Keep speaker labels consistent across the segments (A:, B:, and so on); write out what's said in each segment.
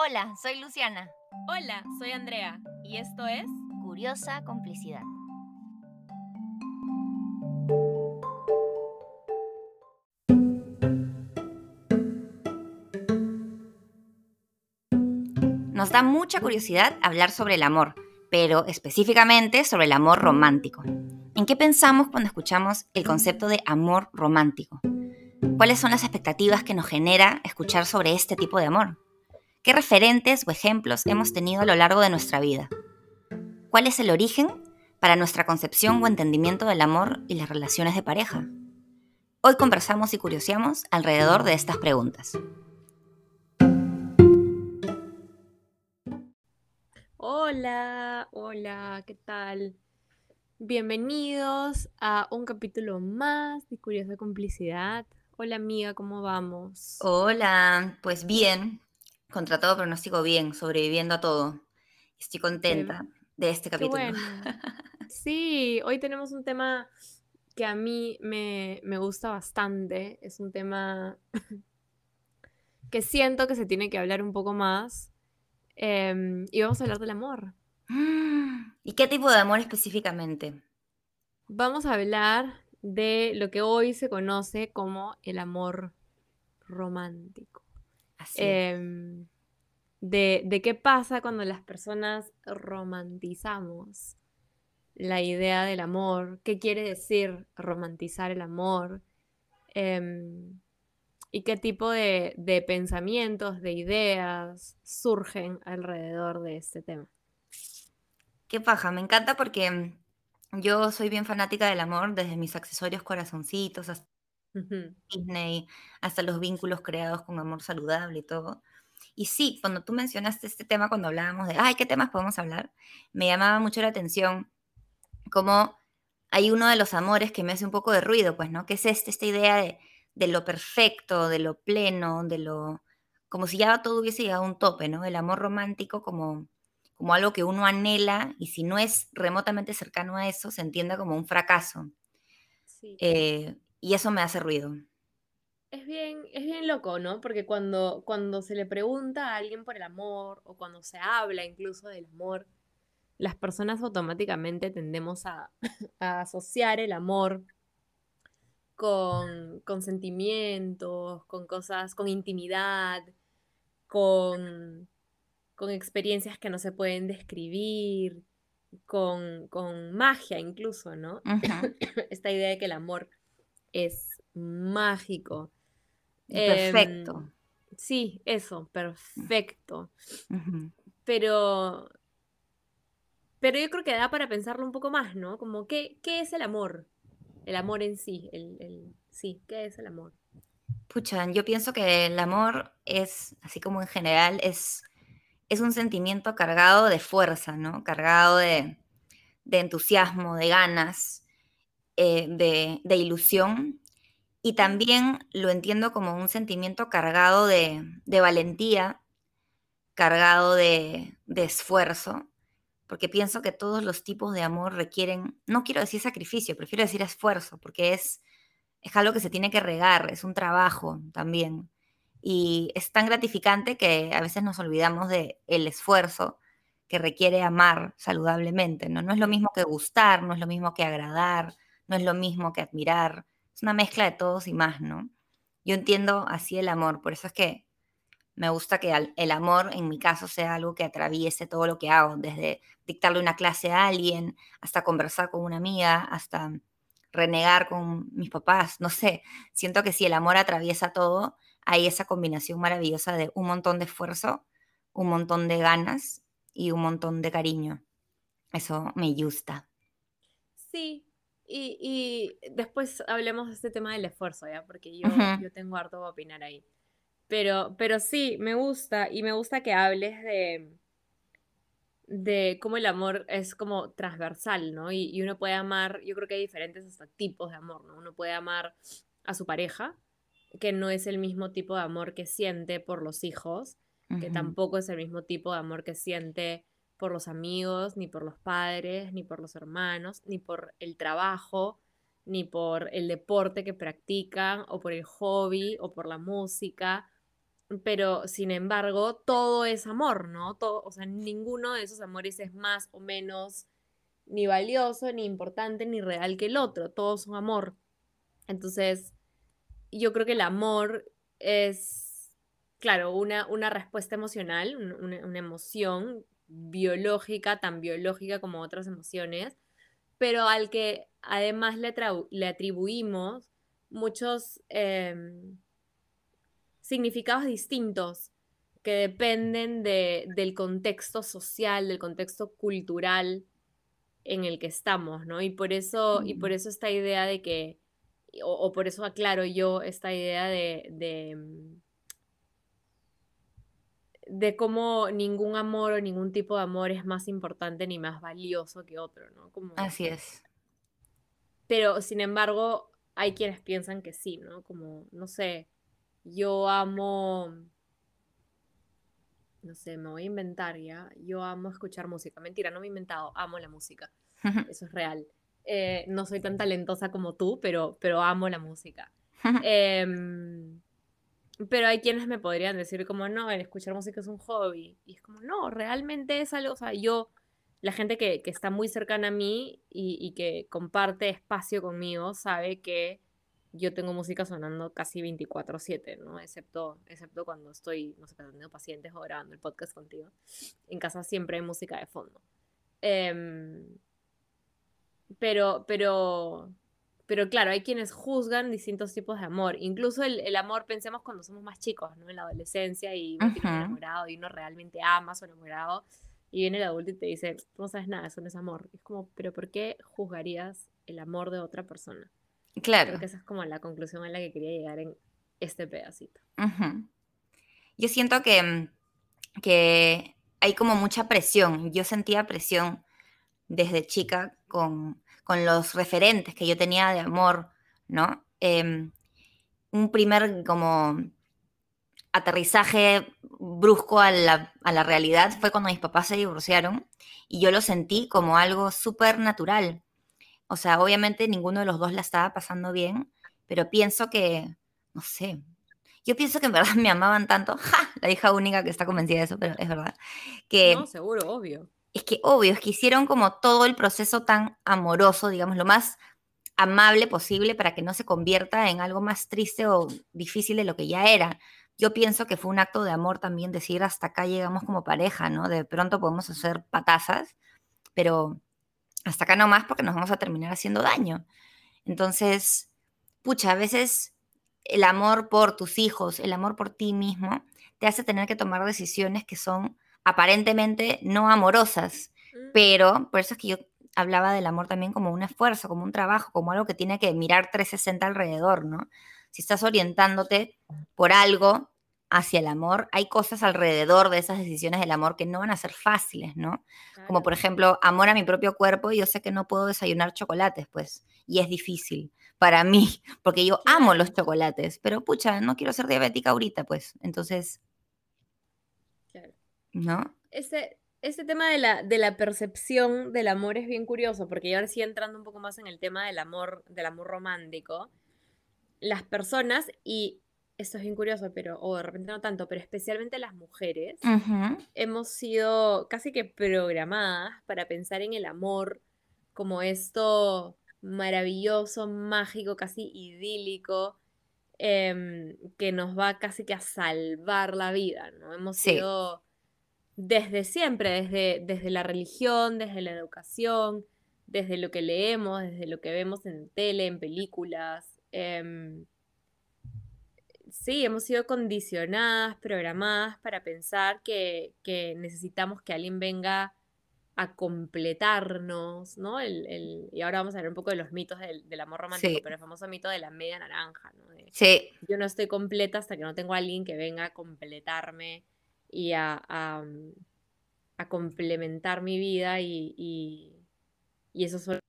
A: Hola, soy Luciana.
B: Hola, soy Andrea y esto es
A: Curiosa Complicidad. Nos da mucha curiosidad hablar sobre el amor, pero específicamente sobre el amor romántico. ¿En qué pensamos cuando escuchamos el concepto de amor romántico? ¿Cuáles son las expectativas que nos genera escuchar sobre este tipo de amor? ¿Qué referentes o ejemplos hemos tenido a lo largo de nuestra vida? ¿Cuál es el origen para nuestra concepción o entendimiento del amor y las relaciones de pareja? Hoy conversamos y curioseamos alrededor de estas preguntas.
B: Hola, hola, ¿qué tal? Bienvenidos a un capítulo más de Curiosa Complicidad. Hola amiga, ¿cómo vamos?
A: Hola, pues bien, contra todo pronóstico bien, sobreviviendo a todo. Estoy contenta de este capítulo.
B: bueno. Sí, hoy tenemos un tema que a mí me, me gusta bastante. Es un tema que siento que se tiene que hablar un poco más. Em, y vamos a hablar del amor.
A: ¿Y qué tipo de amor específicamente?
B: Vamos a hablar de lo que hoy se conoce como el amor romántico.
A: Así.
B: Em, de, de qué pasa cuando las personas romantizamos la idea del amor, qué quiere decir romantizar el amor, em, y qué tipo de, de pensamientos, de ideas surgen alrededor de este tema.
A: Qué paja, me encanta porque mm, yo soy bien fanática del amor, desde mis accesorios corazoncitos hasta
B: Ujú.
A: Disney, hasta los vínculos creados con amor saludable y todo. Y sí, cuando tú mencionaste este tema, cuando hablábamos de, ay, ¿qué temas podemos hablar? Me llamaba mucho la atención como hay uno de los amores que me hace un poco de ruido, pues, ¿no? Que es este, esta idea de, de lo perfecto, de lo pleno, de lo... como si ya todo hubiese llegado a un tope, ¿no? El amor romántico como, como algo que uno anhela y si no es remotamente cercano a eso, se entienda como un fracaso.
B: Sí.
A: Eh, y eso me hace ruido.
B: Es bien, es bien loco, ¿no? Porque cuando, cuando se le pregunta a alguien por el amor, o cuando se habla incluso del amor, las personas automáticamente tendemos a, a asociar el amor con, con sentimientos, con cosas, con intimidad, con, con experiencias que no se pueden describir, con, con magia incluso, ¿no? Esta idea de que el amor es mágico.
A: Perfecto.
B: Em, sí, eso, perfecto. Pero, pero yo creo que da para pensarlo un poco más, ¿no? Como, ¿qué, qué es el amor? El amor en sí, el, el- sí, ¿qué es el amor?
A: Pucha, yo pienso que el amor es, así como en general, es, es un sentimiento cargado de fuerza, ¿no? Cargado de, de entusiasmo, de ganas, eh, de, ilusión. Y también lo entiendo como un sentimiento cargado de, de valentía, cargado de, de esfuerzo, porque pienso que todos los tipos de amor requieren, no quiero decir sacrificio, prefiero decir esfuerzo, porque es, es algo que se tiene que regar, es un trabajo también. Y es tan gratificante que a veces nos olvidamos de el esfuerzo que requiere amar saludablemente, ¿no? No es lo mismo que gustar, no es lo mismo que agradar, no es lo mismo que admirar, es una mezcla de todos y más, ¿no? Yo entiendo así el amor, por eso es que me gusta que el amor en mi caso sea algo que atraviese todo lo que hago, desde dictarle una clase a alguien, hasta conversar con una amiga, hasta renegar con mis papás, no sé, siento que si el amor atraviesa todo, hay esa combinación maravillosa de un montón de esfuerzo, un montón de ganas y un montón de cariño. Eso me gusta.
B: Sí, y, y después hablemos de este tema del esfuerzo, ¿ya? Porque yo, yo tengo harto que opinar ahí. Pero, pero sí, me gusta, y me gusta que hables de, de cómo el amor es como transversal, ¿no? Y, y uno puede amar, yo creo que hay diferentes hasta tipos de amor, ¿no? Uno puede amar a su pareja, que no es el mismo tipo de amor que siente por los hijos, que tampoco es el mismo tipo de amor que siente por los amigos, ni por los padres, ni por los hermanos, ni por el trabajo, ni por el deporte que practican, o por el hobby, o por la música. pero sin embargo, todo es amor, ¿no? Todo, o sea, ninguno de esos amores es más o menos ni valioso, ni importante, ni real que el otro. Todos son amor. Entonces, yo creo que el amor es, claro, una, una respuesta emocional, una, emoción biológica, tan biológica como otras emociones, pero al que además le, le atribuimos muchos em, significados distintos que dependen del contexto social, del contexto cultural en el que estamos, ¿no? Y por eso, y por eso esta idea de que, o, por eso aclaro yo esta idea de, de, mm, de cómo ningún amor o ningún tipo de amor es más importante ni más valioso que otro, ¿no? Como,
A: Así es.
B: Pero, sin embargo, hay quienes piensan que sí, ¿no? Como, no sé, yo amo, no sé, me voy a inventar ya, yo amo escuchar música. Mentira, no me he inventado, amo la música. Eso es real. Eh, no soy tan talentosa como tú, pero, pero amo la música. Em, pero hay quienes me podrían decir como, no, el escuchar música es un hobby. Y es como, no, realmente es algo, o sea, yo, la gente que, está muy cercana a mí y, que comparte espacio conmigo sabe que yo tengo música sonando casi 24/7, ¿no? Excepto, excepto cuando estoy, no sé, atendiendo pacientes o grabando el podcast contigo. En casa siempre hay música de fondo. Em, pero, pero, pero claro, hay quienes juzgan distintos tipos de amor. Incluso el, amor, pensemos cuando somos más chicos, ¿no? En la adolescencia y uno enamorado y uno realmente ama a su enamorado. Y viene el adulto y te dice, no sabes nada, eso no es amor. es como, pero ¿por qué juzgarías el amor de otra persona?
A: Claro.
B: Creo que esa es como la conclusión a la que quería llegar en este pedacito.
A: Yo siento que, que hay como mucha presión. Yo sentía presión desde chica con, los referentes que yo tenía de amor, ¿no? Em, un primer como aterrizaje brusco a la, a la, realidad fue cuando mis papás se divorciaron y yo lo sentí como algo súper natural. O sea, obviamente ninguno de los dos la estaba pasando bien, pero pienso que, no sé, yo pienso que en verdad me amaban tanto, ¡ja! la hija única que está convencida de eso, pero es verdad, que...
B: No, seguro, obvio
A: es que obvio, es que hicieron como todo el proceso tan amoroso, digamos, lo más amable posible para que no se convierta en algo más triste o difícil de lo que ya era. Yo pienso que fue un acto de amor también decir hasta acá llegamos como pareja, ¿no? De pronto podemos hacer patazas, pero hasta acá no más porque nos vamos a terminar haciendo daño. Entonces, pucha, a veces el amor por tus hijos, el amor por ti mismo, te hace tener que tomar decisiones que son aparentemente no amorosas, mm. pero por eso es que yo hablaba del amor también como un esfuerzo, como un trabajo, como algo que tiene que mirar 360 alrededor, ¿no? Si estás orientándote por algo hacia el amor, hay cosas alrededor de esas decisiones del amor que no van a ser fáciles, ¿no? Como por ejemplo, amor a mi propio cuerpo, yo sé que no puedo desayunar chocolates, pues, y es difícil para mí, porque yo amo los chocolates, pero pucha, no quiero ser diabética ahorita, pues, entonces ¿no?
B: Ese, ese tema de la, de la percepción del amor es bien curioso, porque yo ahora sí entrando un poco más en el tema del amor, del amor romántico, las personas, y esto es bien curioso, pero, o de repente no tanto, pero especialmente las mujeres, hemos sido casi que programadas para pensar en el amor como esto maravilloso, mágico, casi idílico, em, que nos va casi que a salvar la vida, ¿no? Hemos sido desde siempre, desde, desde la religión, desde la educación, desde lo que leemos, desde lo que vemos en tele, en películas. Em, sí, hemos sido condicionadas, programadas para pensar que, necesitamos que alguien venga a completarnos, ¿no? El, y ahora vamos a ver un poco de los mitos del, amor romántico, pero el famoso mito de la media naranja, ¿no?
A: sí.
B: Yo no estoy completa hasta que no tengo a alguien que venga a completarme y a, mm, a, complementar mi vida y, y, eso solo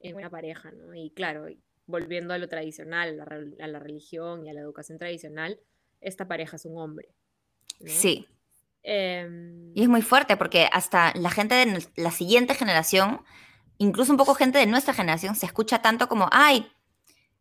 B: en una pareja, ¿no? Y claro, volviendo a lo tradicional, a la, religión y a la educación tradicional, esta pareja es un hombre.
A: Sí. Em, y es muy fuerte porque hasta la gente de la siguiente generación, incluso un poco gente de nuestra generación, se escucha tanto como, ay,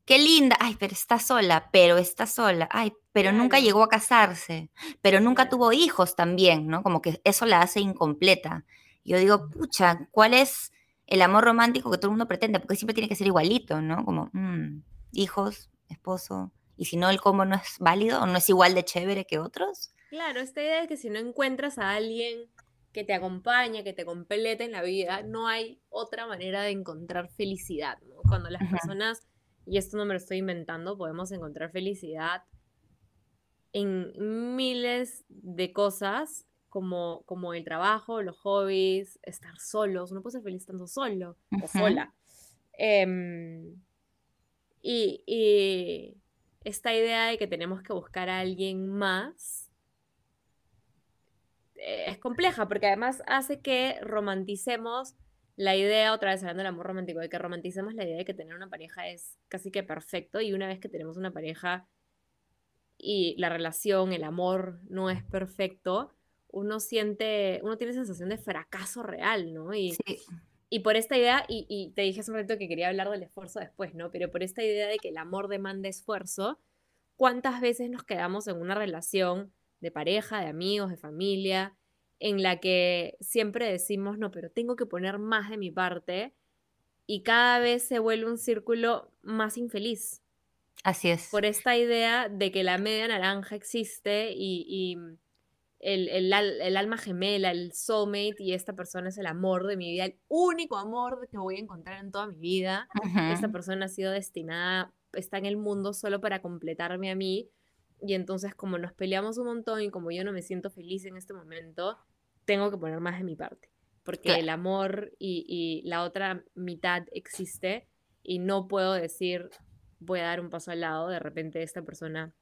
A: qué linda, ay, pero está sola, pero está sola, ay, pero nunca llegó a casarse, pero nunca
B: Claro.
A: tuvo hijos también, ¿no? Como que eso la hace incompleta. Yo digo, pucha, ¿cuál es el amor romántico que todo el mundo pretende? Porque siempre tiene que ser igualito, ¿no? Como, mm, hijos, esposo, y si no, el cómo no es válido o no es igual de chévere que otros.
B: Claro, esta idea de que si no encuentras a alguien que te acompañe, que te complete en la vida, no hay otra manera de encontrar felicidad, ¿no? Cuando las personas, y esto no me lo estoy inventando, podemos encontrar felicidad en miles de cosas, como, como el trabajo, los hobbies, estar solos. Uno puede ser feliz estando solo o sola. Em, y, y esta idea de que tenemos que buscar a alguien más eh, es compleja porque además hace que romanticemos la idea, otra vez hablando del amor romántico, de que romanticemos la idea de que tener una pareja es casi que perfecto y una vez que tenemos una pareja y la relación, el amor no es perfecto, uno siente, uno tiene sensación de fracaso real, ¿no? Y,
A: Sí,
B: y por esta idea, y, y te dije hace un momento que quería hablar del esfuerzo después, ¿no? Pero por esta idea de que el amor demanda esfuerzo, ¿cuántas veces nos quedamos en una relación de pareja, de amigos, de familia, en la que siempre decimos, no, pero tengo que poner más de mi parte y cada vez se vuelve un círculo más infeliz
A: así es.
B: por esta idea de que la media naranja existe y, y el, el al- el alma gemela, el soulmate y esta persona es el amor de mi vida, el único amor que voy a encontrar en toda mi vida. Esta persona ha sido destinada, está en el mundo solo para completarme a mí. Y entonces como nos peleamos un montón y como yo no me siento feliz en este momento, tengo que poner más de mi parte. Porque el amor y, y la otra mitad existe y no puedo decir voy a dar un paso al lado, de repente esta persona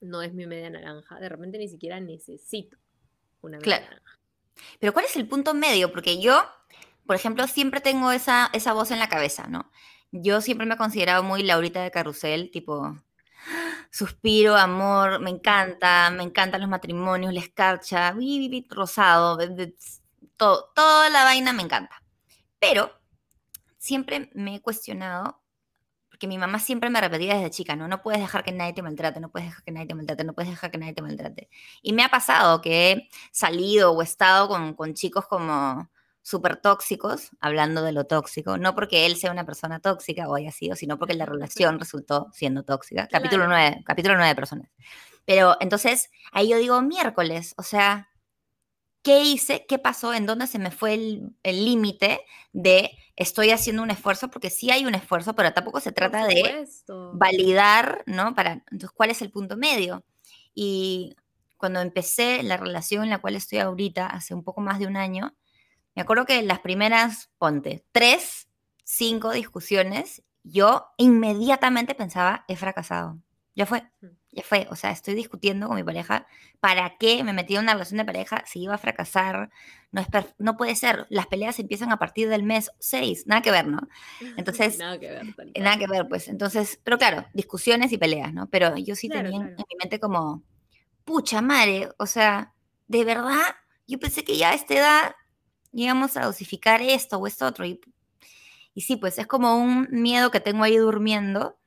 B: no es mi media naranja, de repente ni siquiera necesito una media
A: Claro.
B: naranja.
A: Pero ¿cuál es el punto medio? Porque yo, por ejemplo, siempre tengo esa, esa voz en la cabeza, ¿no? Yo siempre me he considerado muy Laurita de Carrusel, tipo, suspiro, amor, me encanta, me encantan los matrimonios, la escarcha, rosado, todo, toda la vaina me encanta. Pero siempre me he cuestionado, porque mi mamá siempre me repetía desde chica, ¿no? No puedes dejar que nadie te maltrate, no puedes dejar que nadie te maltrate, no puedes dejar que nadie te maltrate. Y me ha pasado que he salido o estado con, con chicos como súper tóxicos, hablando de lo tóxico, no porque él sea una persona tóxica o haya sido, sino porque la relación resultó siendo tóxica. Capítulo
B: Claro.
A: 9, capítulo 9 de personas. Pero entonces ahí yo digo miércoles, o sea, ¿qué hice? ¿Qué pasó? ¿En dónde se me fue el límite de estoy haciendo un esfuerzo? Porque sí hay un esfuerzo, pero tampoco se trata de validar, ¿no? Para, entonces, ¿cuál es el punto medio? Y cuando empecé la relación en la cual estoy ahorita, hace un poco más de un año, me acuerdo que las primeras, ponte, tres, cinco discusiones, yo inmediatamente pensaba, he fracasado. Ya fue,
B: Ujú.
A: ya fue. O sea, estoy discutiendo con mi pareja. ¿Para qué me metí en una relación de pareja si iba a fracasar? No, es no puede ser. Las peleas empiezan a partir del mes 6. Nada que ver, ¿no? Entonces,
B: Nada que ver,
A: Nada que ver, pues. Entonces, pero claro, discusiones y peleas, ¿no? Pero yo sí
B: Claro,
A: tenía en,
B: claro.
A: en mi mente como, pucha madre, o sea, de verdad, yo pensé que ya a esta edad íbamos a dosificar esto o esto otro. Y, y sí, pues es como un miedo que tengo ahí durmiendo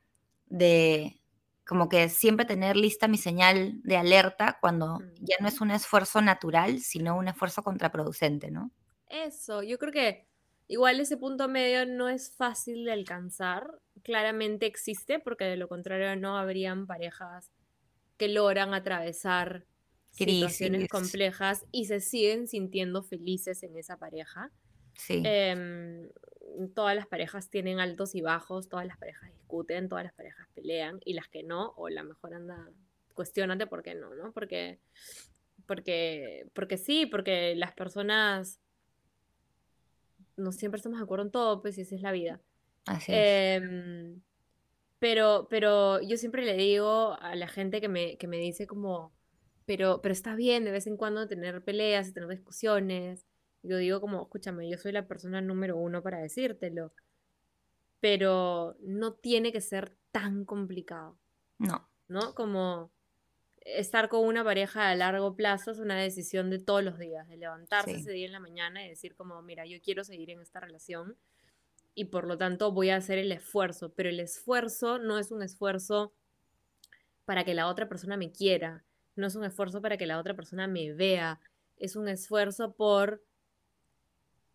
A: de como que siempre tener lista mi señal de alerta cuando ya no es un esfuerzo natural, sino un esfuerzo contraproducente, ¿no?
B: Eso, yo creo que igual ese punto medio no es fácil de alcanzar. Claramente existe, porque de lo contrario no habrían parejas que logran atravesar situaciones complejas y se siguen sintiendo felices en esa pareja.
A: sí,
B: Em, todas las parejas tienen altos y bajos, todas las parejas discuten, todas las parejas pelean y las que no, o la mejor anda, cuestionate por qué no, ¿no? Porque, porque, porque sí, porque las personas no siempre estamos de acuerdo en todo, pues y esa es la vida.
A: así es.
B: Em, pero, pero yo siempre le digo a la gente que me, que me dice como, pero, pero está bien de vez en cuando tener peleas y tener discusiones. Yo digo como, escúchame, yo soy la persona número uno para decírtelo, pero no tiene que ser tan complicado,
A: No,
B: ¿no? Como estar con una pareja a largo plazo es una decisión de todos los días, de levantarse
A: Sí.
B: ese día en la mañana y decir como, mira, yo quiero seguir en esta relación y por lo tanto voy a hacer el esfuerzo, pero el esfuerzo no es un esfuerzo para que la otra persona me quiera, no es un esfuerzo para que la otra persona me vea, es un esfuerzo por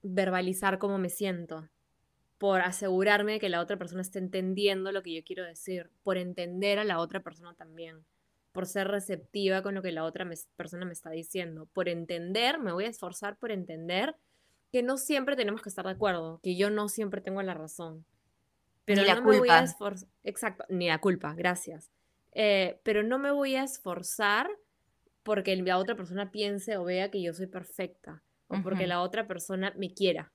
B: verbalizar cómo me siento, por asegurarme de que la otra persona esté entendiendo lo que yo quiero decir, por entender a la otra persona también, por ser receptiva con lo que la otra persona me está diciendo, por entender, me voy a esforzar por entender que no siempre tenemos que estar de acuerdo, que yo no siempre tengo la razón. Pero
A: ni la
B: no
A: culpa.
B: me voy a. Exacto, ni la culpa, gracias. Eh, pero no me voy a esforzar porque la otra persona piense o vea que yo soy perfecta, o porque la otra persona me quiera.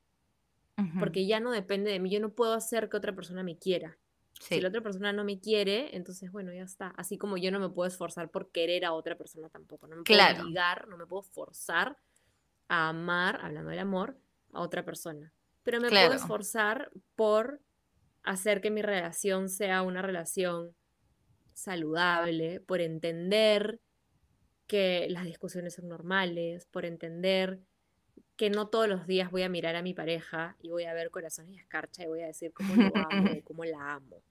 B: Porque ya no depende de mí, yo no puedo hacer que otra persona me quiera. Si la otra persona no me quiere, entonces bueno, ya está. Así como yo no me puedo esforzar por querer a otra persona tampoco. No me puedo obligar, no me puedo forzar a amar, hablando del amor, a otra persona. Pero me puedo esforzar por hacer que mi relación sea una relación saludable, por entender que las discusiones son normales, por entender que no todos los días voy a mirar a mi pareja y voy a ver corazones y escarcha y voy a decir cómo lo amo y cómo la amo,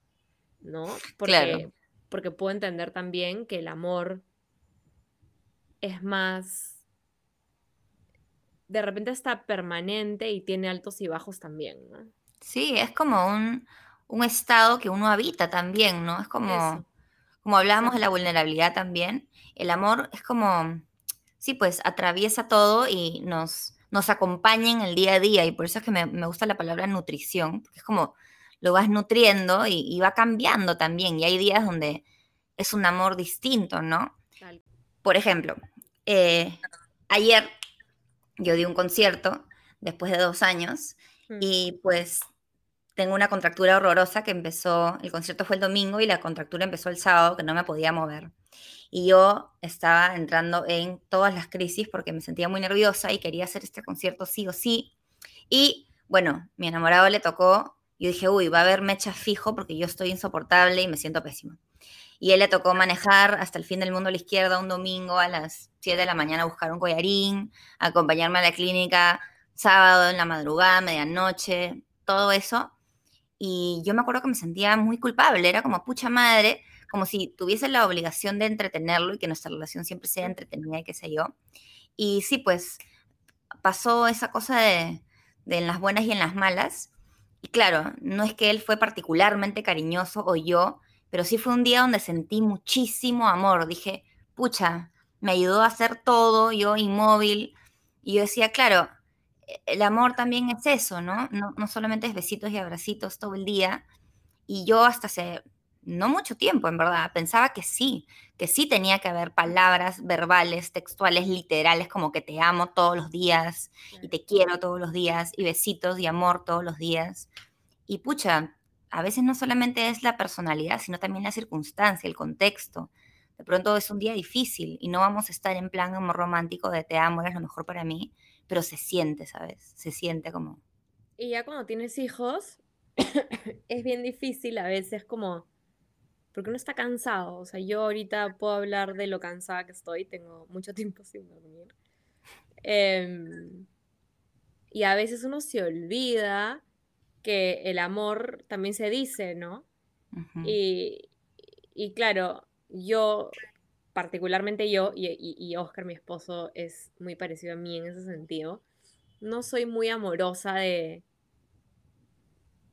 B: ¿no? Porque, porque puedo entender también que el amor es más de repente está permanente y tiene altos y bajos también, ¿no?
A: Sí, es como un, estado que uno habita también, ¿no? Es como, como hablábamos de la vulnerabilidad también, el amor es como, sí, pues atraviesa todo y nos, nos acompaña en el día a día y por eso es que me, gusta la palabra nutrición, porque es como lo vas nutriendo y, va cambiando también y hay días donde es un amor distinto, ¿no? Por ejemplo, eh, ayer yo di un concierto después de dos años mm. y pues tengo una contractura horrorosa que empezó, el concierto fue el domingo y la contractura empezó el sábado que no me podía mover. Y yo estaba entrando en todas las crisis porque me sentía muy nerviosa y quería hacer este concierto sí o sí. Y bueno, mi enamorado le tocó, yo dije, uy, va a haber mecha fijo porque yo estoy insoportable y me siento pésimo. Y él le tocó manejar hasta el fin del mundo a la izquierda un domingo a las 7 de la mañana a buscar un collarín, acompañarme a la clínica sábado en la madrugada, medianoche, todo eso. Y yo me acuerdo que me sentía muy culpable, era como pucha madre, como si tuviese la obligación de entretenerlo y que nuestra relación siempre sea entretenida y qué sé yo. Y sí, pues pasó esa cosa de, de en las buenas y en las malas. Y claro, no es que él fue particularmente cariñoso o yo, pero sí fue un día donde sentí muchísimo amor. Dije, pucha, me ayudó a hacer todo, yo inmóvil. Y yo decía, claro, el amor también es eso, ¿no? No, no solamente es besitos y abracitos todo el día. Y yo hasta hace no mucho tiempo, en verdad, pensaba que sí, que sí tenía que haber palabras verbales, textuales, literales, como que te amo todos los días y te quiero todos los días y besitos y amor todos los días. Y pucha, a veces no solamente es la personalidad, sino también la circunstancia, el contexto. De pronto es un día difícil y no vamos a estar en plan amor romántico de te amo, eres lo mejor para mí, pero se siente, ¿sabes? Se siente como...
B: Y ya cuando tienes hijos, es bien difícil a veces como... Porque uno está cansado. O sea, yo ahorita puedo hablar de lo cansada que estoy, tengo mucho tiempo sin dormir. Em, y a veces uno se olvida que el amor también se dice, ¿no? y, claro, yo, particularmente yo, y, Oscar, mi esposo, es muy parecido a mí en ese sentido, no soy muy amorosa de,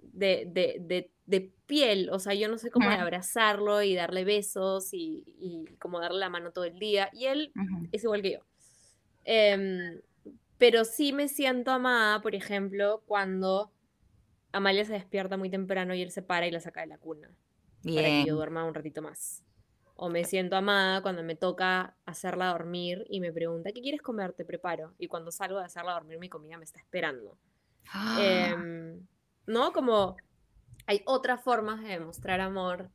B: de, de, piel, o sea, yo no sé cómo de abrazarlo y darle besos y, y, como darle la mano todo el día, y él es igual que yo. Em, pero sí me siento amada, por ejemplo, cuando Amalia se despierta muy temprano y él se para y la saca de la cuna. Para que yo duerma un ratito más. O me siento amada cuando me toca hacerla dormir y me pregunta, ¿qué quieres comer? Te preparo. Y cuando salgo de hacerla dormir, mi comida me está esperando. Em, ¿No? Como hay otras formas de demostrar amor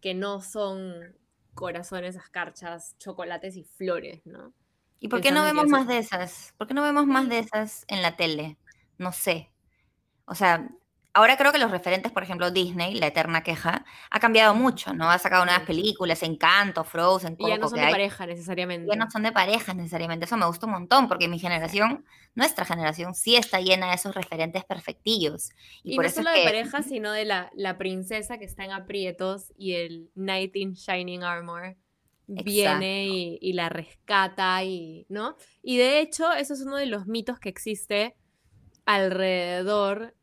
B: que no son corazones, escarchas, chocolates y flores, ¿no?
A: ¿Y por qué no vemos más de esas? ¿Por qué no vemos más de esas en la tele? No sé. O sea, ahora creo que los referentes, por ejemplo, Disney, la eterna queja, ha cambiado mucho, ¿no? Ha sacado nuevas películas, Encanto, Frozen,
B: Y ya no
A: Coco,
B: son de
A: hay.
B: pareja necesariamente.
A: Ya no son de pareja necesariamente. Eso me gusta un montón, porque mi generación, nuestra generación, sí está llena de esos referentes perfectillos. Y,
B: Y
A: por
B: no
A: eso
B: solo
A: es
B: de
A: que.
B: pareja, sino de la, la princesa que está en aprietos y el Knight in Shining Armor viene y, y la rescata y, ¿no? Y de hecho, eso es uno de los mitos que existe alrededor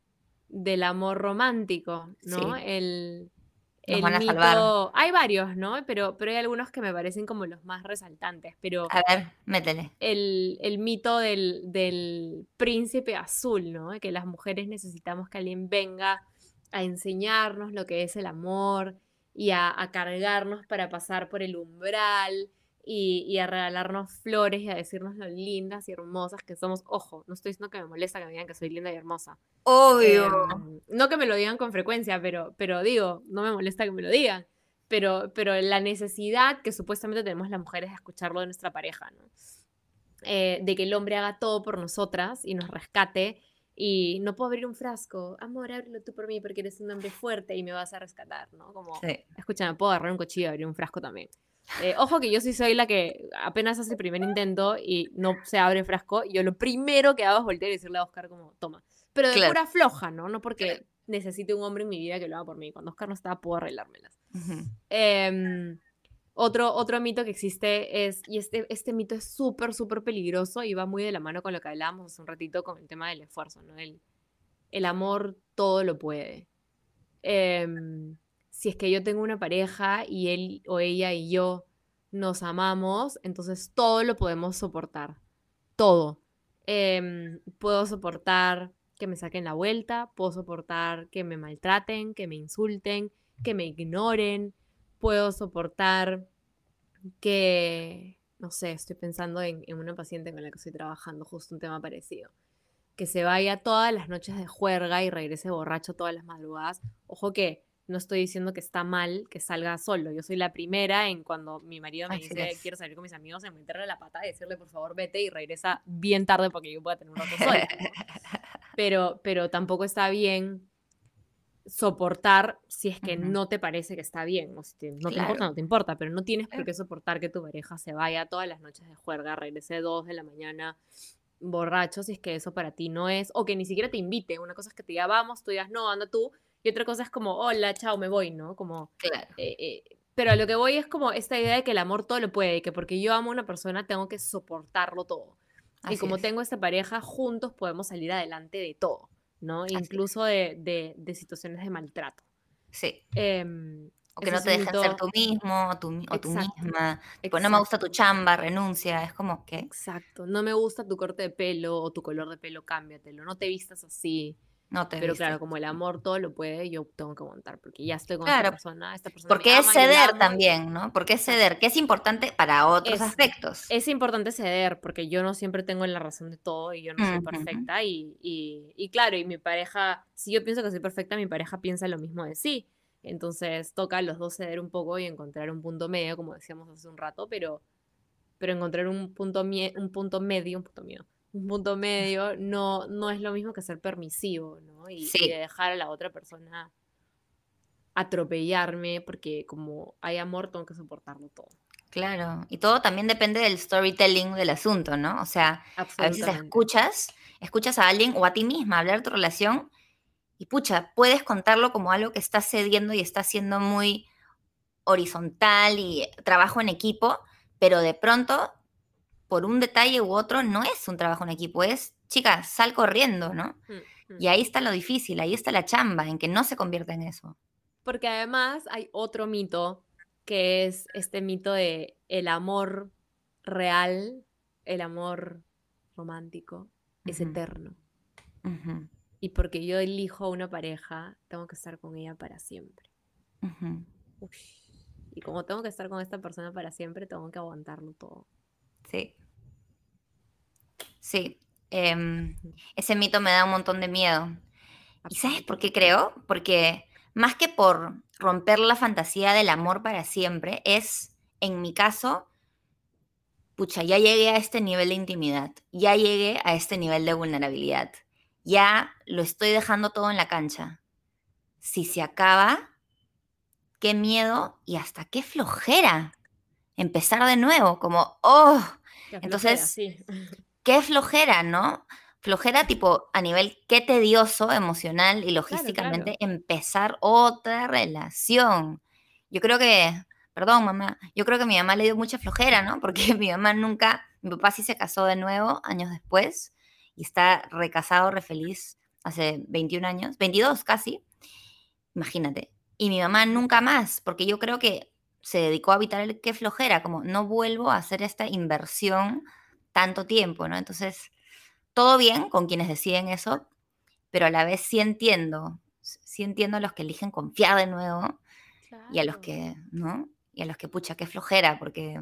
B: del amor romántico, ¿no?
A: Sí.
B: El, el
A: van a salvar.
B: mito, hay varios, ¿no? Pero, pero hay algunos que me parecen como los más resaltantes, pero
A: A ver, métele.
B: el, el mito del, del príncipe azul, ¿no? Que las mujeres necesitamos que alguien venga a enseñarnos lo que es el amor y a, a cargarnos para pasar por el umbral y, y a regalarnos flores y a decirnos lo lindas y hermosas que somos. Ojo, no estoy diciendo que me molesta que me digan que soy linda y hermosa.
A: Obvio.
B: Em, no que me lo digan con frecuencia, pero, pero digo, no me molesta que me lo digan. Pero, pero la necesidad que supuestamente tenemos las mujeres de escucharlo de nuestra pareja, ¿no? Eh, de que el hombre haga todo por nosotras y nos rescate. Y no puedo abrir un frasco. Amor, ábrelo tú por mí porque eres un hombre fuerte y me vas a rescatar, ¿no? Como,
A: Sí.
B: escúchame, puedo agarrar un cuchillo y abrir un frasco también. Eh, ojo que yo sí soy la que apenas hace el primer intento y no se abre el frasco, yo lo primero que hago es voltear y decirle a Oscar como, toma. Pero de
A: Claro.
B: pura floja, ¿no? No porque necesite un hombre en mi vida que lo haga por mí. Cuando Oscar no estaba, puedo arreglármelas.
A: Ujú.
B: Em, otro, otro mito que existe es, y este, este mito es súper, súper peligroso y va muy de la mano con lo que hablábamos hace un ratito con el tema del esfuerzo, ¿no? El, el amor todo lo puede. Em, si es que yo tengo una pareja y él o ella y yo nos amamos, entonces todo lo podemos soportar. Todo. Em, puedo soportar que me saquen la vuelta, puedo soportar que me maltraten, que me insulten, que me ignoren, puedo soportar que, no sé, estoy pensando en, en una paciente con la que estoy trabajando, justo un tema parecido, que se vaya todas las noches de juerga y regrese borracho todas las madrugadas. Ojo que no estoy diciendo que está mal que salga solo. Yo soy la primera en cuando mi marido me
A: Así
B: dice
A: es.
B: quiero salir con mis amigos, en meterle la pata y decirle por favor vete y regresa bien tarde porque yo pueda tener un rato sola. Pero, pero tampoco está bien soportar si es que no te parece que está bien. O si te- no te importa, no te importa, pero no tienes por
A: Claro.
B: qué soportar que tu pareja se vaya todas las noches de juerga, regrese dos de la mañana borracho, si es que eso para ti no es, o que ni siquiera te invite. Una cosa es que te diga, vamos, tú digas, no, anda tú, y otra cosa es como, hola, chao, me voy, ¿no? Como,
A: Claro.
B: eh, eh, pero a lo que voy es como esta idea de que el amor todo lo puede, y que porque yo amo a una persona tengo que soportarlo todo. y como
A: es.
B: tengo esta pareja, juntos podemos salir adelante de todo, ¿no? Incluso de, de- de situaciones de maltrato.
A: Sí.
B: Em,
A: O que no te
B: un
A: dejen ser tú mismo o tú, o tú misma. Tipo, no me gusta tu chamba, renuncia. Es como que.
B: Exacto. No me gusta tu corte de pelo o tu color de pelo, cámbiatelo. No te vistas así.
A: No te
B: Pero claro, como el amor todo lo puede, yo tengo que aguantar porque ya estoy con
A: Claro,
B: esta persona. Esta persona
A: Porque
B: me
A: es
B: ama,
A: ceder también, ¿no? Porque es ceder, que es importante para otros
B: Es-
A: aspectos.
B: Es importante ceder porque yo no siempre tengo la razón de todo y yo no soy perfecta. Y, y- y claro, y mi pareja, si yo pienso que soy perfecta, mi pareja piensa lo mismo de sí. Entonces toca a los dos ceder un poco y encontrar un punto medio, como decíamos hace un rato, pero, pero encontrar un punto, un punto medio, un punto medio, un punto medio no, no es lo mismo que ser permisivo, ¿no? Y, y
A: Sí.
B: de dejar a la otra persona atropellarme, porque como hay amor, tengo que soportarlo todo.
A: Claro. Y todo también depende del storytelling del asunto, ¿no? O sea, a veces escuchas, escuchas a alguien o a ti misma hablar de tu relación y pucha, puedes contarlo como algo que está cediendo y está siendo muy horizontal y trabajo en equipo, pero de pronto, por un detalle u otro, no es un trabajo en equipo, es, chicas, sal corriendo, ¿no?
B: Mm, mm.
A: Y ahí está lo difícil, ahí está la chamba, en que no se convierta en eso.
B: Porque además hay otro mito que es este mito de el amor real, el amor romántico, es eterno. Y porque yo elijo a una pareja, tengo que estar con ella para siempre. Y como tengo que estar con esta persona para siempre, tengo que aguantarlo todo.
A: Sí. Sí. em, ese mito me da un montón de miedo. ¿Y sabes por qué creo? Porque más que por romper la fantasía del amor para siempre, es, en mi caso, pucha, ya llegué a este nivel de intimidad, ya llegué a este nivel de vulnerabilidad, ya lo estoy dejando todo en la cancha. si se acaba, qué miedo y hasta qué flojera empezar de nuevo, como, oh, entonces, qué flojera, ¿no? Flojera tipo a nivel qué tedioso emocional y logísticamente empezar otra relación. Yo creo que, perdón mamá, yo creo que mi mamá le dio mucha flojera, ¿no? Porque mi mamá nunca, mi papá sí se casó de nuevo años después y está recasado, refeliz hace 21 años, 22 casi. Imagínate. Y mi mamá nunca más, porque yo creo que se dedicó a evitar el qué flojera, como no vuelvo a hacer esta inversión tanto tiempo, ¿no? Entonces, todo bien con quienes deciden eso, pero a la vez sí entiendo, sí entiendo a los que eligen confiar de nuevo y a los que, ¿no? Y a los que, pucha, qué flojera, porque,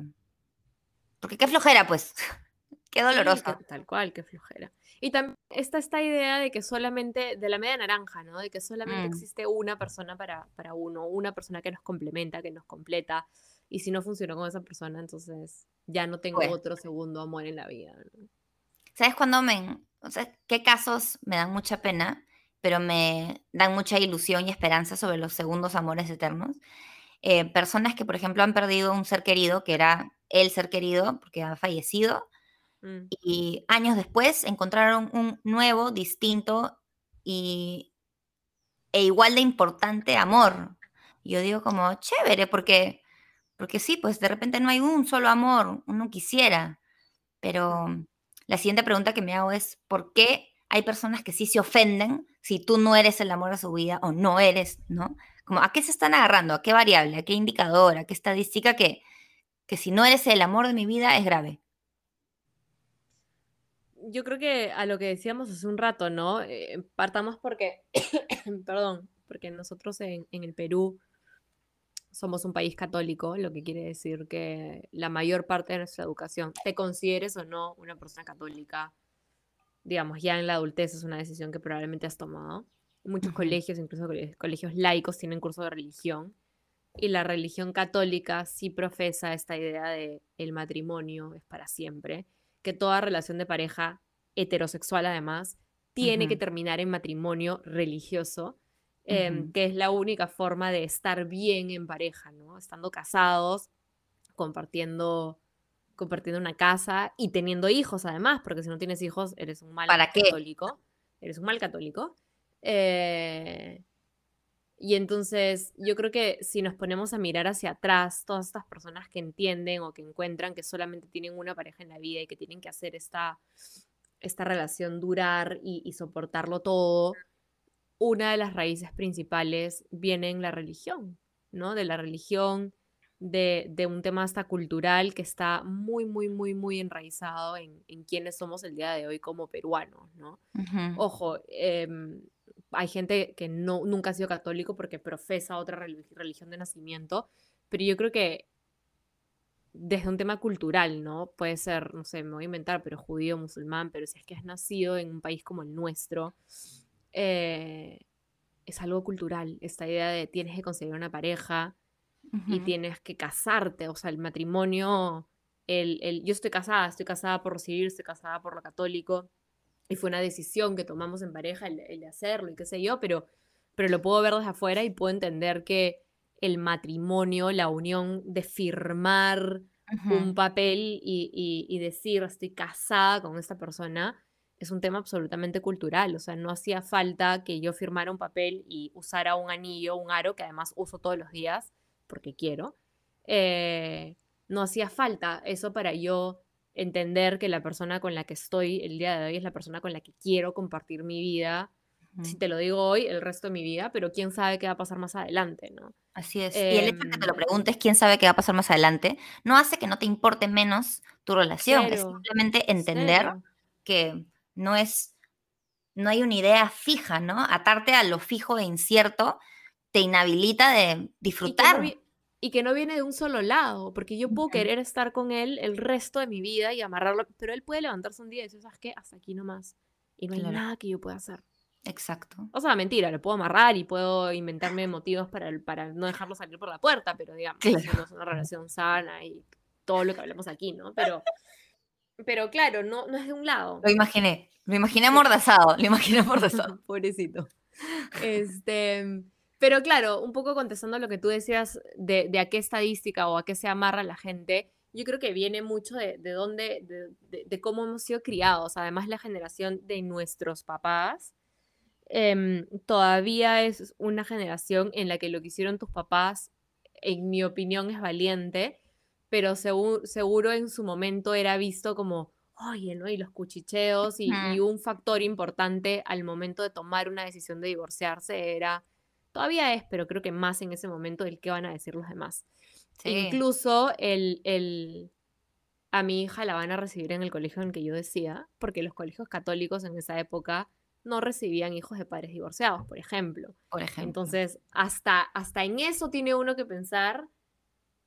A: porque qué flojera, pues, qué doloroso.
B: tal cual, qué flojera. Y también está esta idea de que solamente, de la media naranja, ¿no? De que solamente mm. existe una persona para, para uno, una persona que nos complementa, que nos completa. Y si no funcionó con esa persona, entonces ya no tengo pues otro segundo amor en la vida.
A: ¿Sabes cuándo me... O sea, qué casos me dan mucha pena, pero me dan mucha ilusión y esperanza sobre los segundos amores eternos? Eh, personas que, por ejemplo, han perdido un ser querido, que era el ser querido, porque ha fallecido, Mm. Y años después encontraron un nuevo, distinto y, e igual de importante amor. yo digo como, chévere, porque, porque sí, pues de repente no hay un solo amor, uno quisiera. Pero la siguiente pregunta que me hago es, ¿por qué hay personas que sí se ofenden si tú no eres el amor de su vida o no eres, ¿no? Como, ¿a qué se están agarrando? ¿A qué variable? ¿A qué indicador? ¿A qué estadística que, que si no eres el amor de mi vida es grave?
B: yo creo que a lo que decíamos hace un rato, ¿no? Eh, partamos porque, perdón, porque nosotros en, el Perú somos un país católico, lo que quiere decir que la mayor parte de nuestra educación, te consideres o no una persona católica, digamos, ya en la adultez es una decisión que probablemente has tomado. Muchos colegios, incluso colegios laicos, tienen curso de religión. Y la religión católica sí profesa esta idea de el matrimonio es para siempre que toda relación de pareja heterosexual además tiene que terminar en matrimonio religioso, em, que es la única forma de estar bien en pareja, ¿no? Estando casados, compartiendo, compartiendo una casa y teniendo hijos además, porque si no tienes hijos eres un mal católico. Eres un mal católico. Eh, y entonces yo creo que si nos ponemos a mirar hacia atrás, todas estas personas que entienden o que encuentran que solamente tienen una pareja en la vida y que tienen que hacer esta, esta relación durar y, soportarlo todo, una de las raíces principales viene en la religión, ¿no? De la religión, de, un tema hasta cultural que está muy, muy, muy, muy enraizado en, en quiénes somos el día de hoy como peruanos, ¿no? Ojo, eh, hay gente que no, nunca ha sido católico porque profesa otra religión de nacimiento, pero yo creo que desde un tema cultural, ¿no? Puede ser, no sé, me voy a inventar, pero judío, musulmán, pero si es que has nacido en un país como el nuestro, eh, es algo cultural, esta idea de tienes que conseguir una pareja y tienes que casarte, o sea, el matrimonio, el, el, yo estoy casada, estoy casada por recibir, estoy casada por lo católico, y fue una decisión que tomamos en pareja el, de hacerlo y qué sé yo, pero, pero lo puedo ver desde afuera y puedo entender que el matrimonio, la unión de firmar un papel y, y, decir estoy casada con esta persona es un tema absolutamente cultural, o sea, no hacía falta que yo firmara un papel y usara un anillo, un aro, que además uso todos los días porque quiero. Eh, no hacía falta eso para yo entender que la persona con la que estoy el día de hoy es la persona con la que quiero compartir mi vida. Si te lo digo hoy, el resto de mi vida, pero quién sabe qué va a pasar más adelante, ¿no?
A: Así es. y el hecho de que te lo em preguntes, quién sabe qué va a pasar más adelante, no hace que no te importe menos tu relación. es simplemente entender que no es, no hay una idea fija, ¿no? Atarte a lo fijo e incierto te inhabilita de disfrutar
B: y que no viene de un solo lado, porque yo puedo querer estar con él el resto de mi vida y amarrarlo, pero él puede levantarse un día y decir, ¿sabes qué? Hasta aquí nomás. Y no hay nada que yo pueda hacer.
A: Exacto.
B: O sea, mentira, lo puedo amarrar y puedo inventarme motivos para, para no dejarlo salir por la puerta, pero digamos, claro. es una relación sana y todo lo que hablamos aquí, ¿no? Pero, pero claro, no, no es de un lado.
A: Lo imaginé, lo imaginé amordazado, lo imaginé amordazado.
B: Pobrecito. Este, Pero claro, un poco contestando lo que tú decías de, de, a qué estadística o a qué se amarra la gente, yo creo que viene mucho de, de dónde, de, de, cómo hemos sido criados. Además, la generación de nuestros papás eh, todavía es una generación en la que lo que hicieron tus papás, en mi opinión, es valiente, pero seguro, seguro en su momento era visto como, oye, ¿no? Y los cuchicheos y, y un factor importante al momento de tomar una decisión de divorciarse era, todavía es, pero creo que más en ese momento el qué van a decir los demás. Incluso el, el, a mi hija la van a recibir en el colegio en el que yo decía, porque los colegios católicos en esa época no recibían hijos de padres divorciados, por ejemplo.
A: Por ejemplo.
B: Entonces, hasta, hasta en eso tiene uno que pensar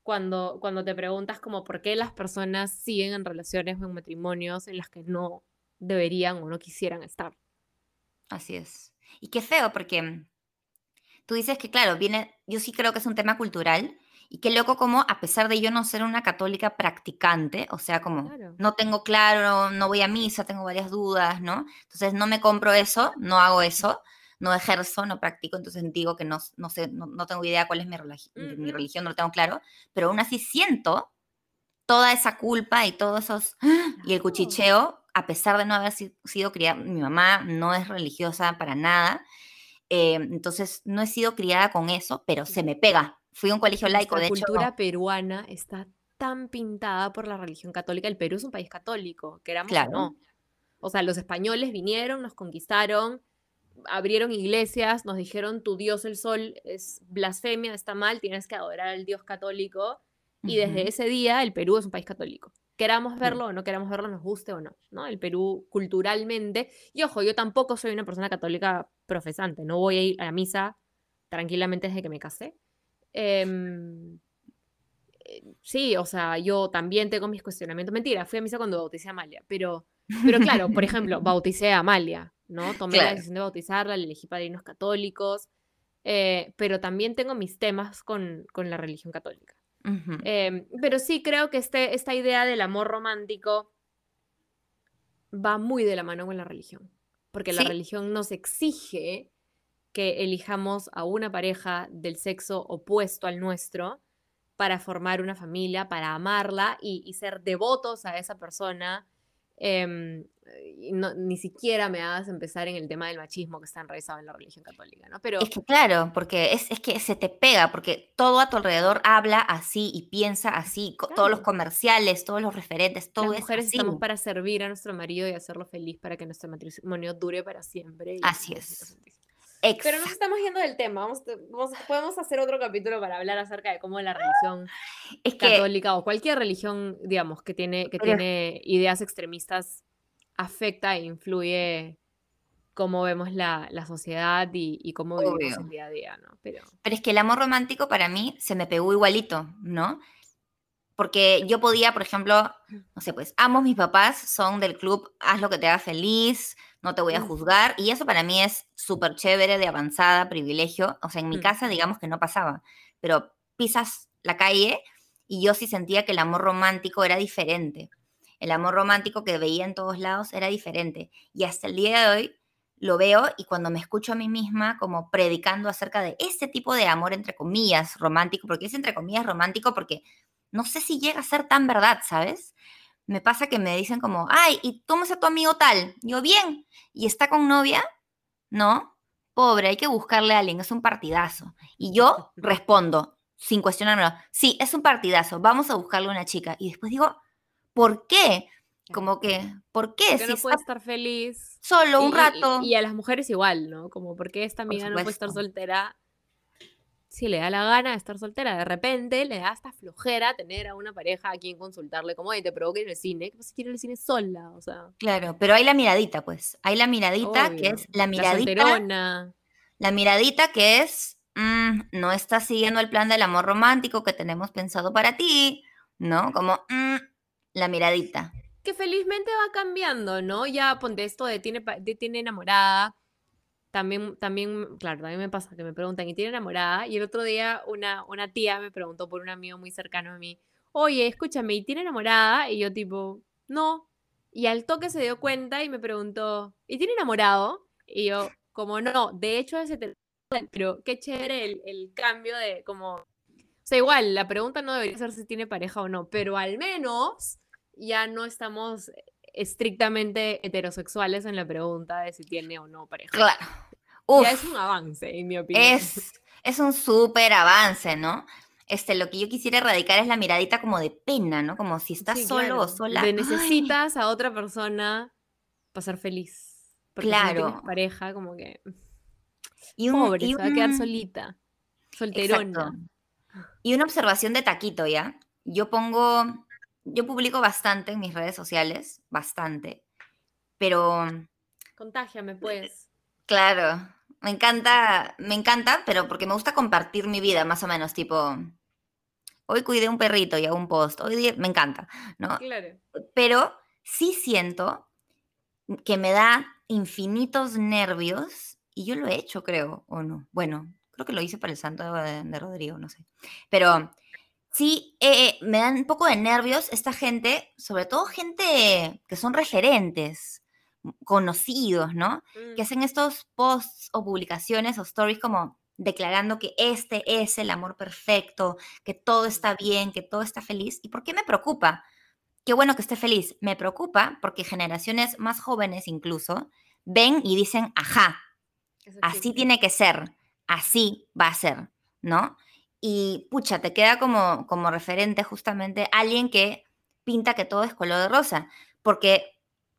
B: cuando, cuando te preguntas como por qué las personas siguen en relaciones o en matrimonios en las que no deberían o no quisieran estar.
A: Así es. Y qué feo, porque tú dices que, claro, viene, yo sí creo que es un tema cultural, y qué loco como, a pesar de yo no ser una católica practicante, o sea, como no tengo claro, no voy a misa, tengo varias dudas, ¿no? Entonces no me compro eso, no hago eso, no ejerzo, no practico, entonces digo que no, no sé, no, tengo idea cuál es mi, mi religión, no lo tengo claro, pero aún así siento toda esa culpa y todos esos, y el cuchicheo, a pesar de no haber sido criada, mi mamá no es religiosa para nada, eh, entonces no he sido criada con eso, pero se me pega, fui a un colegio laico,
B: de hecho. La cultura peruana está tan pintada por la religión católica. El Perú es un país católico, queramos claro. o no. O sea, los españoles vinieron, nos conquistaron, abrieron iglesias, nos dijeron tu Dios el sol es blasfemia, está mal, tienes que adorar al Dios católico. Y desde ese día el Perú es un país católico. Queramos verlo o no queramos verlo, nos guste o no, ¿no? El Perú culturalmente. Y ojo, yo tampoco soy una persona católica profesante, no voy a ir a la misa tranquilamente desde que me casé. Em, eh, sí, o sea, yo también tengo mis cuestionamientos. Mentira, fui a misa cuando bauticé a Amalia, pero, pero claro, por ejemplo, bauticé a Amalia, ¿no? Tomé la decisión de bautizarla, le elegí padrinos católicos, eh, pero también tengo mis temas con, con la religión católica. Em, pero sí creo que este, esta idea del amor romántico va muy de la mano con la religión, porque la religión nos exige que elijamos a una pareja del sexo opuesto al nuestro para formar una familia, para amarla y, ser devotos a esa persona. Em, ni siquiera me hagas empezar en el tema del machismo que está enraizado en la religión católica, ¿no?
A: Pero... Es que claro, porque es, que se te pega, porque todo a tu alrededor habla así y piensa así, todos los comerciales, todos los referentes, todo
B: Las mujeres estamos para servir a nuestro marido y hacerlo feliz para que nuestro matrimonio dure para siempre.
A: así es.
B: Pero nos estamos yendo del tema. podemos hacer otro capítulo para hablar acerca de cómo la religión católica o cualquier religión, digamos, que tiene, que tiene ideas extremistas afecta e influye cómo vemos la, sociedad y, cómo vivimos el día a día, ¿no?
A: Pero... Pero es que el amor romántico para mí se me pegó igualito, ¿no? Porque yo podía, por ejemplo, no sé, pues ambos mis papás son del club Haz lo que te haga feliz, no te voy a mm. juzgar. Y eso para mí es súper chévere, de avanzada, privilegio. O sea, en mi mm. casa digamos que no pasaba, pero pisas la calle y yo sí sentía que el amor romántico era diferente. El amor romántico que veía en todos lados era diferente. Y hasta el día de hoy lo veo y cuando me escucho a mí misma como predicando acerca de ese tipo de amor, entre comillas, romántico, porque es entre comillas romántico porque no sé si llega a ser tan verdad, ¿sabes? me pasa que me dicen como, ay, ¿y cómo es a tu amigo tal? Yo, bien. ¿Y está con novia? No. Pobre, hay que buscarle a alguien, es un partidazo. Y yo respondo, sin cuestionármelo, sí, es un partidazo, vamos a buscarle una chica. Y después digo, ¿por qué? Como que, ¿por qué?
B: Porque si no puede estar feliz.
A: Solo un rato.
B: Y, a las mujeres igual, ¿no? Como, ¿por qué esta amiga no puede estar soltera si le da la gana de estar soltera, de repente le da esta flojera tener a una pareja a quien consultarle como, te provoca ir al cine, que pasa quiere ir al cine sola, o sea.
A: Claro, pero hay la miradita, pues, hay la miradita que es la miradita. La, la miradita que es, mm, no estás siguiendo el plan del amor romántico que tenemos pensado para ti, ¿no? Como, mm, la miradita.
B: Que felizmente va cambiando, ¿no? Ya ponte esto de tiene, de tiene enamorada, también, también, claro, también me pasa que me preguntan, ¿y tiene enamorada? Y el otro día una, una tía me preguntó por un amigo muy cercano a mí, oye, escúchame, ¿y tiene enamorada? Y yo tipo, no. Y al toque se dio cuenta y me preguntó, ¿y tiene enamorado? Y yo, como no, de hecho es pero qué chévere el, el cambio de como... O sea, igual, la pregunta no debería ser si tiene pareja o no, pero al menos ya no estamos estrictamente heterosexuales en la pregunta de si tiene o no pareja.
A: Claro.
B: Ya es un avance, en mi opinión.
A: Es, es un súper avance, ¿no? Este, lo que yo quisiera erradicar es la miradita como de pena, ¿no? Como si estás solo o sola.
B: De necesitas a otra persona para ser feliz. Porque claro. Si no pareja, como que. Y un, Pobre, se va a quedar solita. Solterona.
A: Y una observación de taquito, ¿ya? Yo pongo yo publico bastante en mis redes sociales, bastante, pero...
B: Contágiame, pues.
A: Claro, me encanta, me encanta, pero porque me gusta compartir mi vida, más o menos, tipo, hoy cuidé un perrito y hago un post, hoy me encanta, ¿no?
B: Claro.
A: Pero sí siento que me da infinitos nervios, y yo lo he hecho, creo, o no. Bueno, creo que lo hice para el santo de Rodrigo, no sé. Pero sí eh, me dan un poco de nervios esta gente, sobre todo gente que son referentes, conocidos, ¿no? Que mm. hacen estos posts o publicaciones o stories como declarando que este es el amor perfecto, que todo está bien, que todo está feliz. ¿Y por qué me preocupa? Qué bueno que esté feliz. Me preocupa porque generaciones más jóvenes incluso ven y dicen, ajá, así tiene que ser, así va a ser, ¿no? y pucha, te queda como, como referente justamente alguien que pinta que todo es color de rosa, porque,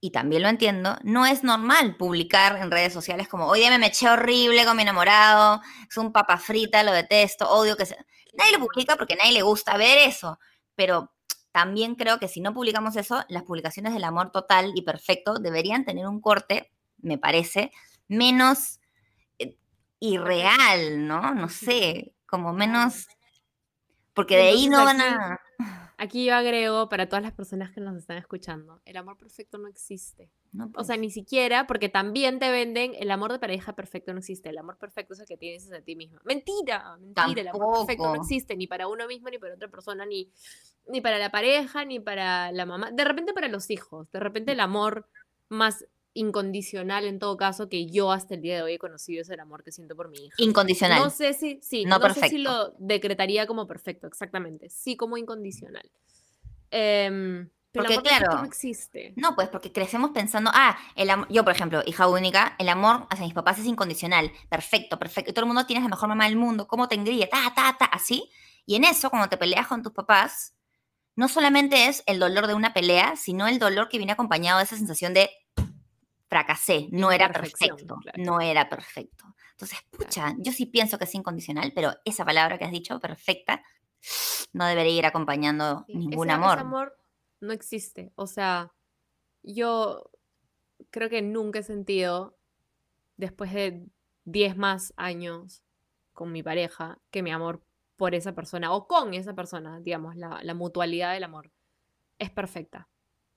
A: y también lo entiendo, no es normal publicar en redes sociales como, hoy día me eché horrible con mi enamorado, es un papa frita, lo detesto, odio que se... Nadie lo publica porque a nadie le gusta ver eso, pero también creo que si no publicamos eso, las publicaciones del amor total y perfecto deberían tener un corte, me parece, menos eh, irreal, ¿no? No sé, como menos, porque de ahí no van a...
B: Aquí yo agrego para todas las personas que nos están escuchando, el amor perfecto no existe. O sea, pues. ni siquiera, porque también te venden el amor de pareja perfecto no existe. El amor perfecto es el que tienes a ti mismo. Mentira, mentira, el amor perfecto no existe ni para uno mismo, ni para otra persona, ni, ni para la pareja, ni para la mamá. De repente para los hijos. De repente el amor más incondicional en todo caso que yo hasta el día de hoy he conocido es el amor que siento por mi hija.
A: Incondicional.
B: No sé si, sí, no, sé si lo decretaría como perfecto, exactamente. Sí, como incondicional. Em, pero porque, el amor claro, no existe.
A: No, pues porque crecemos pensando, ah, el yo por ejemplo, hija única, el amor hacia mis papás es incondicional, perfecto, perfecto. Y todo el mundo tiene la mejor mamá del mundo, ¿cómo tendría? Ta, ta, ta, así. Y en eso, cuando te peleas con tus papás, no solamente es el dolor de una pelea, sino el dolor que viene acompañado de esa sensación de fracasé, no era perfecto, no era perfecto. Entonces, pucha, yo sí pienso que es incondicional, pero esa palabra que has dicho, perfecta, no debería ir acompañando ningún amor. Ese
B: amor no existe. O sea, yo creo que nunca he sentido, después de 10 más años con mi pareja, que mi amor por esa persona o con esa persona, digamos, la, mutualidad del amor, es perfecta.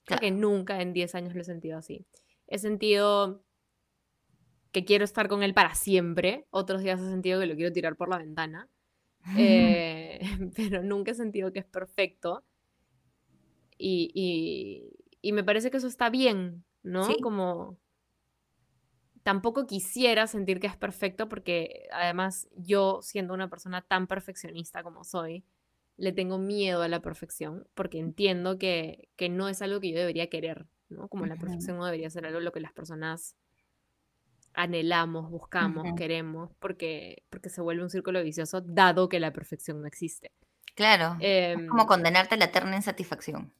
B: Creo que nunca en 10 años lo he sentido así. He sentido que quiero estar con él para siempre. Otros días he sentido que lo quiero tirar por la ventana. Eh, pero nunca he sentido que es perfecto. Y, me parece que eso está bien, ¿no? Como tampoco quisiera sentir que es perfecto porque además yo siendo una persona tan perfeccionista como soy, le tengo miedo a la perfección porque entiendo que, que no es algo que yo debería querer, ¿no? Como la perfección no debería ser algo lo que las personas anhelamos, buscamos, queremos, porque, porque se vuelve un círculo vicioso dado que la perfección no existe.
A: Claro. es como em, condenarte a la eterna insatisfacción.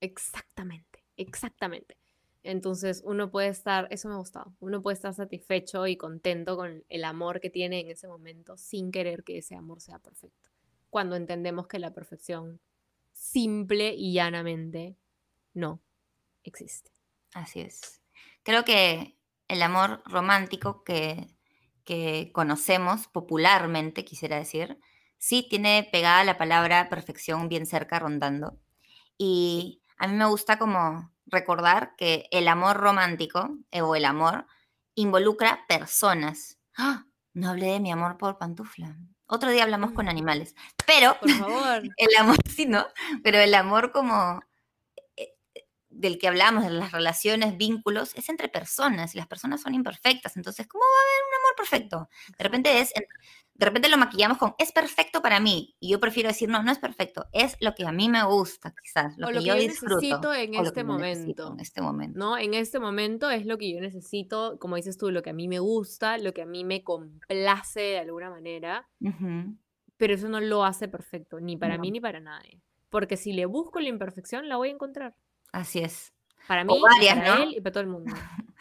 B: Exactamente, exactamente. Entonces uno puede estar, eso me ha gustado, uno puede estar satisfecho y contento con el amor que tiene en ese momento sin querer que ese amor sea perfecto. Cuando entendemos que la perfección simple y llanamente no existe.
A: Así es. Creo que el amor romántico que, conocemos popularmente, quisiera decir, sí tiene pegada la palabra perfección bien cerca rondando. Y a mí me gusta como recordar que el amor romántico eh, o el amor involucra personas. ¡Ah! No hablé de mi amor por pantufla. Otro día hablamos con animales. Pero
B: por favor.
A: el amor, sí, ¿no? Pero el amor como del que hablamos, de las relaciones, vínculos, es entre personas y las personas son imperfectas. Entonces, ¿cómo va a haber un amor perfecto. De repente es, de repente lo maquillamos con es perfecto para mí. Y yo prefiero decir, no, no es perfecto. Es lo que a mí me gusta, quizás. Lo,
B: o
A: que,
B: lo que
A: yo,
B: necesito
A: disfruto.
B: en
A: o lo
B: este
A: necesito
B: momento.
A: En este momento.
B: ¿no? En este momento es lo que yo necesito, como dices tú, lo que a mí me gusta, lo que a mí me complace de alguna manera, pero eso no lo hace perfecto, ni para
A: No.
B: mí ni para nadie. Porque si le busco la imperfección, la voy a encontrar.
A: Así es.
B: Para
A: O
B: mí, y
A: varias,
B: para
A: ¿no?
B: él y para todo el mundo.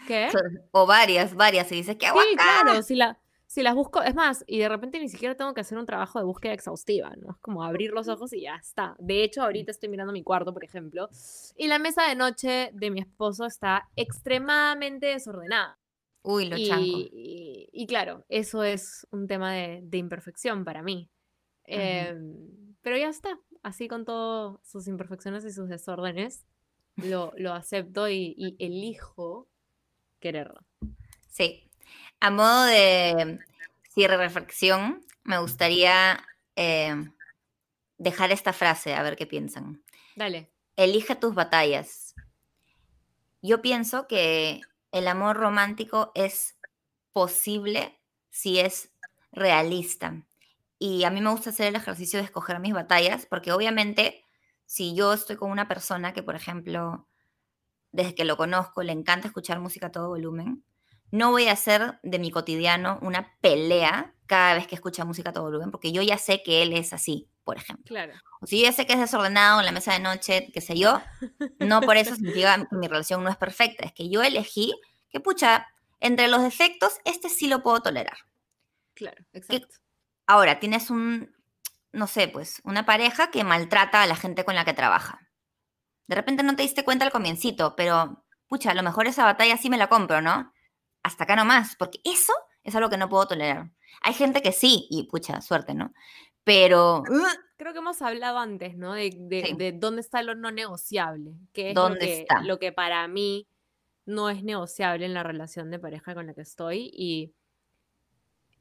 B: ¿Qué?
A: O varias, varias. Y dices, ¿qué hago
B: Sí,
A: acá?
B: claro, si, la, si las busco, es más, y de repente ni siquiera tengo que hacer un trabajo de búsqueda exhaustiva, ¿no? Es como abrir los ojos y ya está. De hecho, ahorita estoy mirando mi cuarto, por ejemplo, y la mesa de noche de mi esposo está extremadamente desordenada.
A: Uy, lo
B: Y,
A: chanco.
B: y- y claro, eso es un tema de, de imperfección para mí. Em, pero ya está, así con todas sus imperfecciones y sus desórdenes, lo, lo acepto y, y elijo quererlo.
A: Sí. A modo de cierre reflexión, me gustaría eh, dejar esta frase, a ver qué piensan.
B: Dale.
A: Elige tus batallas. Yo pienso que el amor romántico es posible si es realista. Y a mí me gusta hacer el ejercicio de escoger mis batallas, porque obviamente si yo estoy con una persona que, por ejemplo, desde que lo conozco, le encanta escuchar música a todo volumen, no voy a hacer de mi cotidiano una pelea cada vez que escucha música a todo volumen, porque yo ya sé que él es así, por ejemplo.
B: Claro.
A: O si yo ya sé que es desordenado en la mesa de noche, qué sé yo, no por eso significa que mi relación no es perfecta. Es que yo elegí que, pucha, entre los defectos, este sí lo puedo tolerar.
B: Claro, exacto.
A: Ahora, tienes un, no sé, pues, una pareja que maltrata a la gente con la que trabaja. De repente no te diste cuenta al comiencito, pero, pucha, a lo mejor esa batalla sí me la compro, ¿no? Hasta acá nomás, porque eso es algo que no puedo tolerar. Hay gente que sí, y pucha, suerte, ¿no? Pero,
B: Creo que hemos hablado antes, ¿no? De, de-
A: Sí.
B: de dónde está lo no negociable, que es lo
A: ¿Dónde
B: que,
A: está?
B: lo que para mí no es negociable en la relación de pareja con la que estoy y,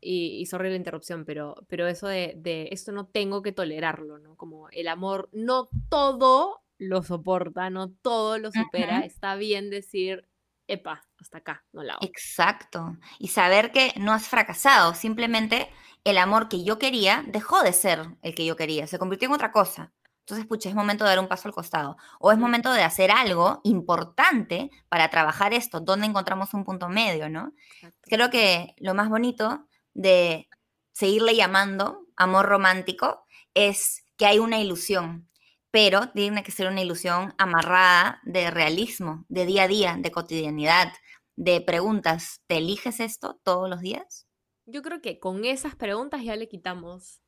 B: y, y sorry la interrupción, pero, pero eso de, de esto no tengo que tolerarlo, ¿no? Como el amor no todo lo soporta, no todo lo supera,
A: Ujú.
B: está bien decir, epa, hasta acá, no la hago.
A: Exacto. Y saber que no has fracasado, simplemente el amor que yo quería dejó de ser el que yo quería, se convirtió en otra cosa. Entonces, pucha, es momento de dar un paso al costado. O es momento de hacer algo importante para trabajar esto, donde encontramos un punto medio, ¿no?
B: Exacto.
A: Creo que lo más bonito de seguirle llamando amor romántico es que hay una ilusión, pero tiene que ser una ilusión amarrada de realismo, de día a día, de cotidianidad, de preguntas. ¿Te eliges esto todos los días?
B: Yo creo que con esas preguntas ya le quitamos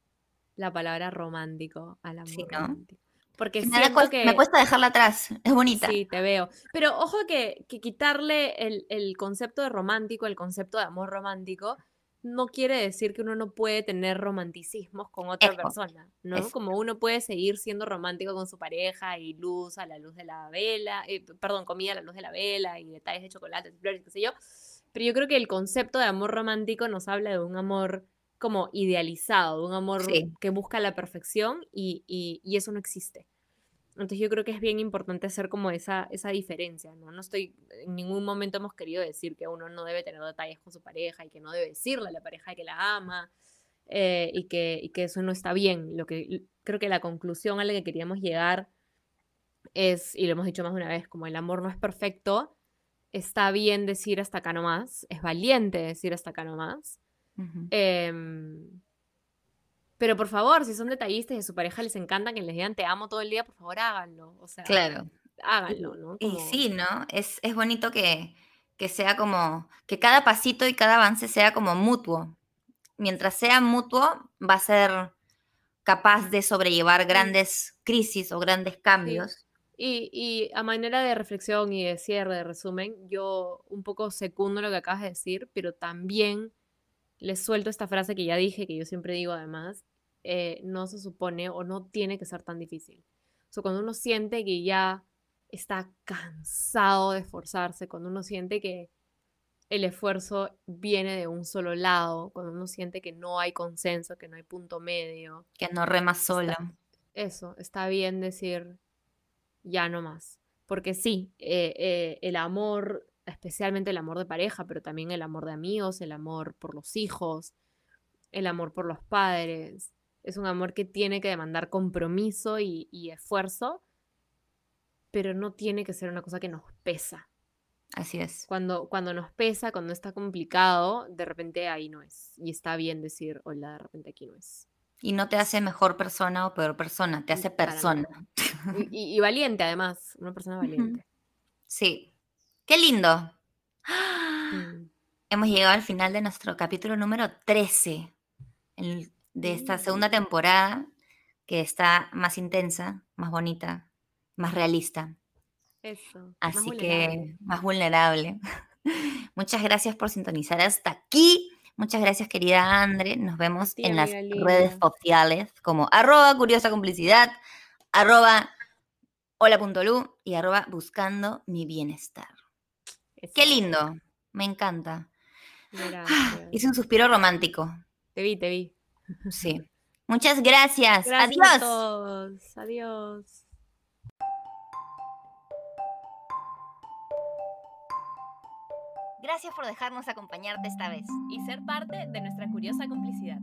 B: la palabra romántico al amor
A: Sí, ¿no?
B: romántico. Porque
A: me, da
B: siento
A: cues-
B: que...
A: me cuesta dejarla atrás, es bonita.
B: Sí, te veo. Pero ojo que, que quitarle el, el concepto de romántico, el concepto de amor romántico, no quiere decir que uno no puede tener romanticismos con otra
A: Eso,
B: persona, ¿no?
A: eso.
B: Como uno puede seguir siendo romántico con su pareja y luz a la luz de la vela, eh, perdón, comida a la luz de la vela y detalles de chocolate, flores, qué sé yo. Pero yo creo que el concepto de amor romántico nos habla de un amor como idealizado, de un amor
A: Sí.
B: que busca la perfección y, y- y eso no existe. Entonces yo creo que es bien importante hacer como esa, esa diferencia, ¿no? No estoy, en ningún momento hemos querido decir que uno no debe tener detalles con su pareja y que no debe decirle a la pareja que la ama eh, y, que, y que eso no está bien. Lo que creo que la conclusión a la que queríamos llegar es, y lo hemos dicho más de una vez, como el amor no es perfecto, está bien decir hasta acá nomás, es valiente decir hasta acá nomás. Pero por favor, si son detallistas y a su pareja les encanta que les digan te amo todo el día, por favor háganlo. O sea,
A: Claro.
B: háganlo, ¿no?
A: Y sí, ¿no? Es, es bonito que, que sea como, que cada pasito y cada avance sea como mutuo. Mientras sea mutuo, va a ser capaz de sobrellevar grandes crisis o grandes cambios.
B: Y, y a manera de reflexión y de cierre, de resumen, yo un poco secundo lo que acabas de decir, pero también les suelto esta frase que ya dije, que yo siempre digo además, eh, no se supone o no tiene que ser tan difícil. O sea, cuando uno siente que ya está cansado de esforzarse, cuando uno siente que el esfuerzo viene de un solo lado, cuando uno siente que no hay consenso, que no hay punto medio,
A: Que no remas sola.
B: eso, está bien decir ya no más. Porque sí, eh, eh, el amor especialmente el amor de pareja, pero también el amor de amigos, el amor por los hijos, el amor por los padres. Es un amor que tiene que demandar compromiso y, y esfuerzo, pero no tiene que ser una cosa que nos pesa.
A: Así es.
B: Cuando, cuando nos pesa, cuando está complicado, de repente ahí no es. Y está bien decir, hola, de repente aquí no es.
A: Y no te hace mejor persona o peor persona, te hace
B: Para nada.
A: persona.
B: Y, y- y valiente, además, una persona valiente.
A: Sí. Qué lindo.
B: Mm.
A: Hemos llegado al final de nuestro capítulo número 13 el- de esta segunda temporada, que está más intensa, más bonita, más realista.
B: Eso. más
A: Así
B: vulnerable.
A: que más vulnerable. Muchas gracias por sintonizar hasta aquí. Muchas gracias, querida Andre. Nos vemos en las redes sociales como arroba curiosa complicidad, arroba hola.lu y arroba buscando mi bienestar. Qué lindo, me encanta. Hice un suspiro romántico.
B: Te vi, te vi.
A: Sí. Muchas gracias.
B: gracias
A: Adiós.
B: Adiós.
A: Gracias por dejarnos acompañarte esta vez
B: y ser parte de nuestra curiosa complicidad.